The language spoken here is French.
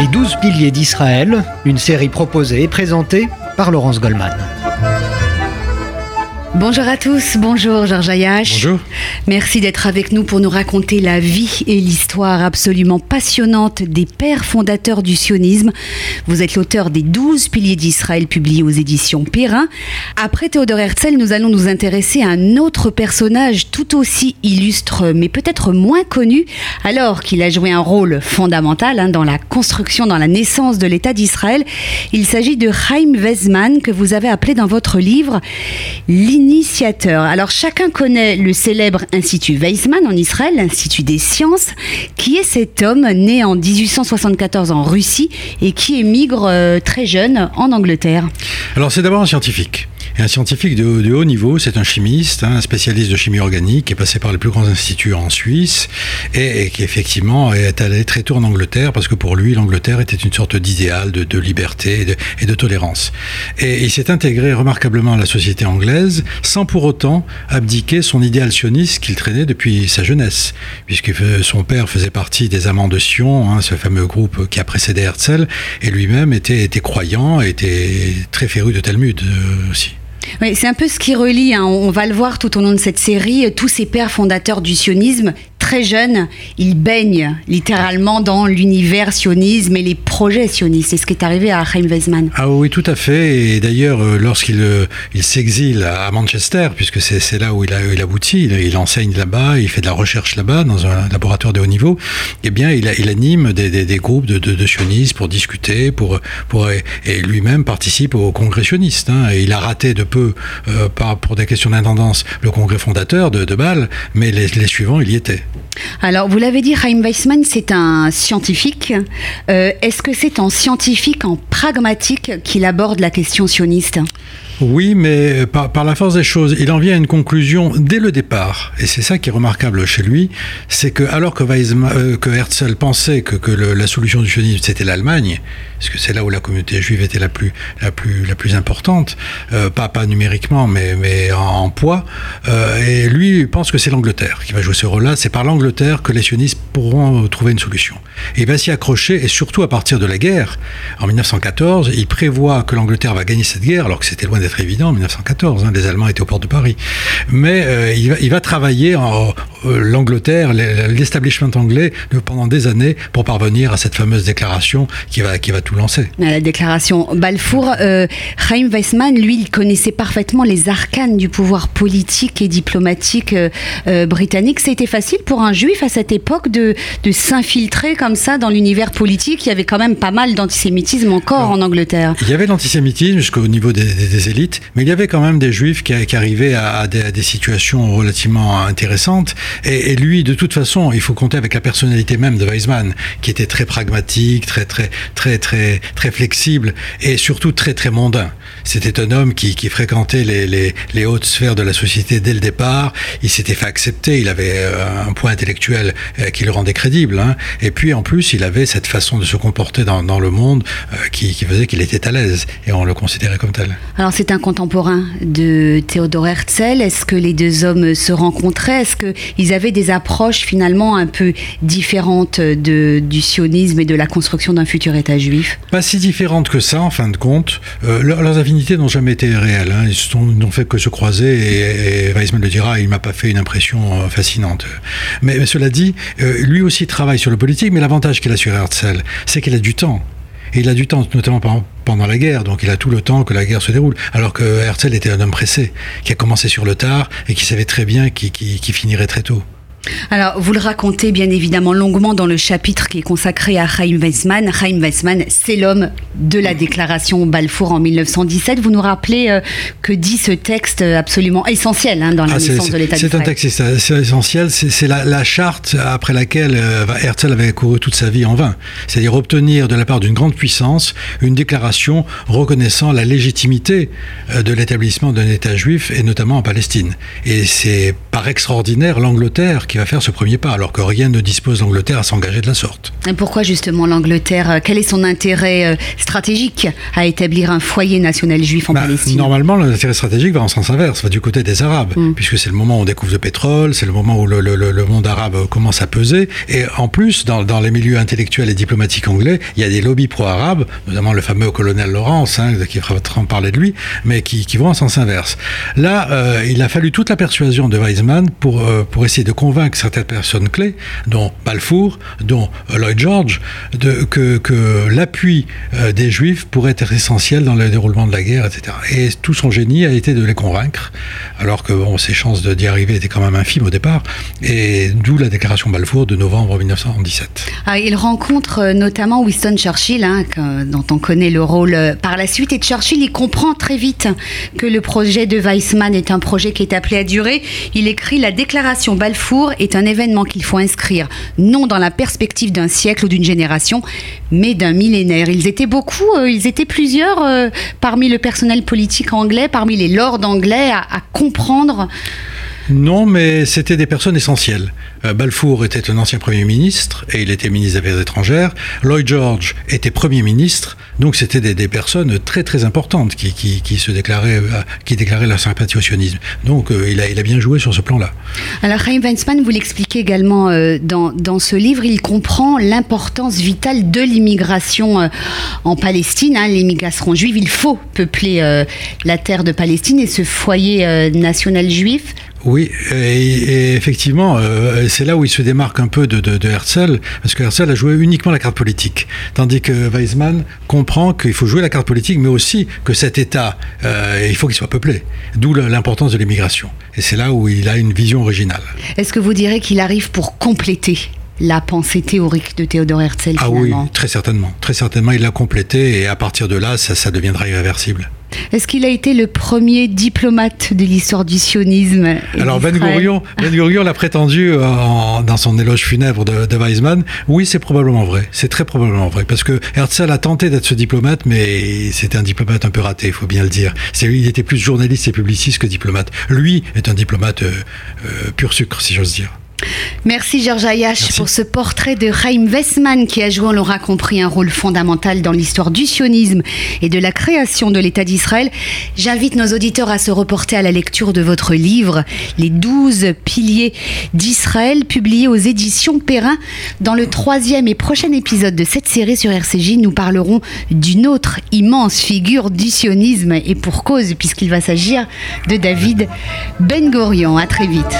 Les douze piliers d'Israël, une série proposée et présentée par Laurence Goldman. Bonjour à tous, bonjour Georges Ayash. Bonjour. Merci d'être avec nous pour nous raconter la vie et l'histoire absolument passionnante des pères fondateurs du sionisme. Vous êtes l'auteur des 12 piliers d'Israël publiés aux éditions Perrin. Après Théodore Herzl, nous allons nous intéresser à un autre personnage tout aussi illustre, mais peut-être moins connu, alors qu'il a joué un rôle fondamental hein, dans la construction, dans la naissance de l'État d'Israël. Il s'agit de Chaim Weizmann, que vous avez appelé dans votre livre initiateur. Alors chacun connaît le célèbre Institut Weizmann en Israël, l'Institut des sciences, qui est cet homme né en 1874 en Russie et qui émigre euh, très jeune en Angleterre. Alors c'est d'abord un scientifique. Et un scientifique de, haut niveau, c'est un chimiste, hein, un spécialiste de chimie organique, qui est passé par les plus grands instituts en Suisse et, qui effectivement est allé très tôt en Angleterre parce que pour lui, l'Angleterre était une sorte d'idéal de, liberté et de, et de, tolérance. Et il s'est intégré remarquablement à la société anglaise sans pour autant abdiquer son idéal sioniste qu'il traînait depuis sa jeunesse, puisque son père faisait partie des Amants de Sion, hein, ce fameux groupe qui a précédé Herzl, et lui-même était, était croyant, était très féru de Talmud euh, aussi. Oui, c'est un peu ce qui relie, hein, on va le voir tout au long de cette série, tous ces pères fondateurs du sionisme très jeune, il baigne littéralement dans l'univers sionisme et les projets sionistes. C'est ce qui est arrivé à Chaim Weizmann. Ah oui, tout à fait. Et d'ailleurs, euh, lorsqu'il il s'exile à Manchester, puisque c'est là où il, a, il aboutit, il, enseigne là-bas, il fait de la recherche là-bas, dans un laboratoire de haut niveau, eh bien, il, anime des, groupes de, sionistes pour discuter, pour, pour, et lui-même participe au congrès sioniste. Hein. Et il a raté de peu, euh, pour des questions d'intendance, le congrès fondateur de, Bâle, mais les suivants, il y était. Alors, vous l'avez dit, Chaim Weissmann, c'est un scientifique. Euh, Est-ce que c'est en scientifique, en pragmatique, qu'il aborde la question sioniste? Oui, mais par, la force des choses, il en vient à une conclusion dès le départ. Et c'est ça qui est remarquable chez lui, c'est que alors que, euh, que Herzl pensait que, la solution du sionisme c'était l'Allemagne, parce que c'est là où la communauté juive était la plus, importante, euh, pas, pas numériquement, mais, en poids, euh, et lui pense que c'est l'Angleterre qui va jouer ce rôle-là. C'est par l'Angleterre que les sionistes pourront trouver une solution. Et il va s'y accrocher, et surtout à partir de la guerre, en 1914, il prévoit que l'Angleterre va gagner cette guerre, alors que c'était loin d'être évident en 1914. Hein, les Allemands étaient aux portes de Paris. Mais euh, il, va, il, va, travailler en l'Angleterre, l'establishment anglais, pendant des années pour parvenir à cette fameuse déclaration qui va, qui va tout lancer. La déclaration Balfour. Euh, Chaim Weissmann, lui, il connaissait parfaitement les arcanes du pouvoir politique et diplomatique euh, britannique. C'était facile pour un juif à cette époque de, de s'infiltrer comme ça dans l'univers politique. Il y avait quand même pas mal d'antisémitisme encore Alors, en Angleterre. Il y avait l'antisémitisme jusqu'au niveau des, des, des élites mais il y avait quand même des juifs qui, qui arrivaient à, à, des, à, des, situations relativement intéressantes. Et, lui, de toute façon, il faut compter avec la personnalité même de Weizmann, qui était très pragmatique, très très très très très flexible et surtout très très mondain. C'était un homme qui, fréquentait les, hautes sphères de la société dès le départ. Il s'était fait accepter. Il avait euh, un point intellectuel euh, qui le rendait crédible. Hein. Et puis en plus, il avait cette façon de se comporter dans, le monde euh, qui, faisait qu'il était à l'aise et on le considérait comme tel. Alors c'est un contemporain de Théodore Herzl Est-ce que les deux hommes se rencontraient? Est-ce qu'ils avaient des approches finalement un peu différentes de, du sionisme et de la construction d'un futur État juif Pas si différentes que ça, en fin de compte. Euh, leurs affinités n'ont jamais été réelles. Hein. Ils n'ont fait que se croiser et, et Weizmann le dira, il m'a pas fait une impression euh, fascinante. Mais, cela dit, euh, lui aussi travaille sur le politique, mais l'avantage qu'il a sur Herzl, c'est qu'il a du temps. Et il a du temps, notamment pendant la guerre, donc il a tout le temps que la guerre se déroule. Alors que Herzl était un homme pressé, qui a commencé sur le tard et qui savait très bien qu'il qu qu finirait très tôt. Alors, vous le racontez bien évidemment longuement dans le chapitre qui est consacré à Chaim Weizmann. Chaim Weizmann, c'est l'homme de la déclaration Balfour en 1917. Vous nous rappelez euh, que dit ce texte absolument essentiel hein, dans la ah, naissance de l'État C'est un texte essentiel. C'est la, la, charte après laquelle euh, Herzl avait couru toute sa vie en vain. C'est-à-dire obtenir de la part d'une grande puissance une déclaration reconnaissant la légitimité euh, de l'établissement d'un État juif et notamment en Palestine. Et c'est par extraordinaire l'Angleterre qui va faire ce premier pas, alors que rien ne dispose l'Angleterre à s'engager de la sorte. Et pourquoi justement l'Angleterre Quel est son intérêt stratégique à établir un foyer national juif en bah, Palestine? Normalement, l'intérêt stratégique va en sens inverse, va du côté des Arabes, mm. puisque c'est le moment où on découvre le pétrole, c'est le moment où le, le, monde arabe commence à peser. Et en plus, dans, dans, les milieux intellectuels et diplomatiques anglais, il y a des lobbies pro-arabes, notamment le fameux colonel Lawrence, hein, qui va en parler de lui, mais qui, qui vont en sens inverse. Là, euh, il a fallu toute la persuasion de Pour, euh, pour essayer de convaincre certaines personnes clés, dont Balfour, dont euh, Lloyd George, que, que l'appui des Juifs pourrait être essentiel dans le déroulement de la guerre, etc. Et tout son génie a été de les convaincre, alors que ses chances d'y arriver étaient quand même infimes au départ, et d'où la déclaration Balfour de novembre 1917. Ah, il rencontre notamment Winston Churchill, hein, dont on connaît le rôle par la suite, et Churchill, il comprend très vite que le projet de Weizmann est un projet qui est appelé à durer. Il écrit La déclaration Balfour est un événement qu'il faut inscrire non dans la perspective d'un siècle ou d'une génération, mais d'un millénaire. Ils étaient beaucoup, euh, ils étaient plusieurs euh, parmi le personnel politique anglais, parmi les lords anglais, à comprendre non, mais c'était des personnes essentielles. Euh, Balfour était un ancien Premier ministre et il était ministre des Affaires étrangères. Lloyd George était Premier ministre, donc c'était des, personnes très très importantes qui, qui, se déclaraient, euh, qui déclaraient leur sympathie au sionisme. Donc euh, il, a, il a bien joué sur ce plan-là. Alors Chaim Weizmann, vous l'expliquez également dans, dans, ce livre, il comprend l'importance vitale de l'immigration en Palestine, hein, l'immigration juive. Il faut peupler la terre de Palestine et ce foyer national juif oui, et, effectivement, euh, c'est là où il se démarque un peu de, Herzl, parce que Herzl a joué uniquement la carte politique, tandis que Weizmann comprend qu'il faut jouer la carte politique, mais aussi que cet État, euh, il faut qu'il soit peuplé, d'où l'importance de l'immigration. Et c'est là où il a une vision originale. Est-ce que vous direz qu'il arrive pour compléter la pensée théorique de Théodore Herzl Ah oui, très certainement. Très certainement, il l'a complété et à partir de là, ça, ça deviendra irréversible. Est-ce qu'il a été le premier diplomate de l'histoire du sionisme Alors Ben Gurion, ben Gurion l'a prétendu euh, dans son éloge funèbre de, de Weizmann. Oui, c'est probablement vrai. C'est très probablement vrai. Parce que Herzl a tenté d'être ce diplomate, mais c'était un diplomate un peu raté, il faut bien le dire. Il était plus journaliste et publiciste que diplomate. Lui est un diplomate euh, euh, pur sucre, si j'ose dire. Merci Georges Ayash pour ce portrait de Chaim Westman qui a joué, on l'aura compris, un rôle fondamental dans l'histoire du sionisme et de la création de l'État d'Israël. J'invite nos auditeurs à se reporter à la lecture de votre livre, Les douze piliers d'Israël, publié aux éditions Perrin. Dans le troisième et prochain épisode de cette série sur RCJ, nous parlerons d'une autre immense figure du sionisme et pour cause, puisqu'il va s'agir de David Ben Gurion. À très vite.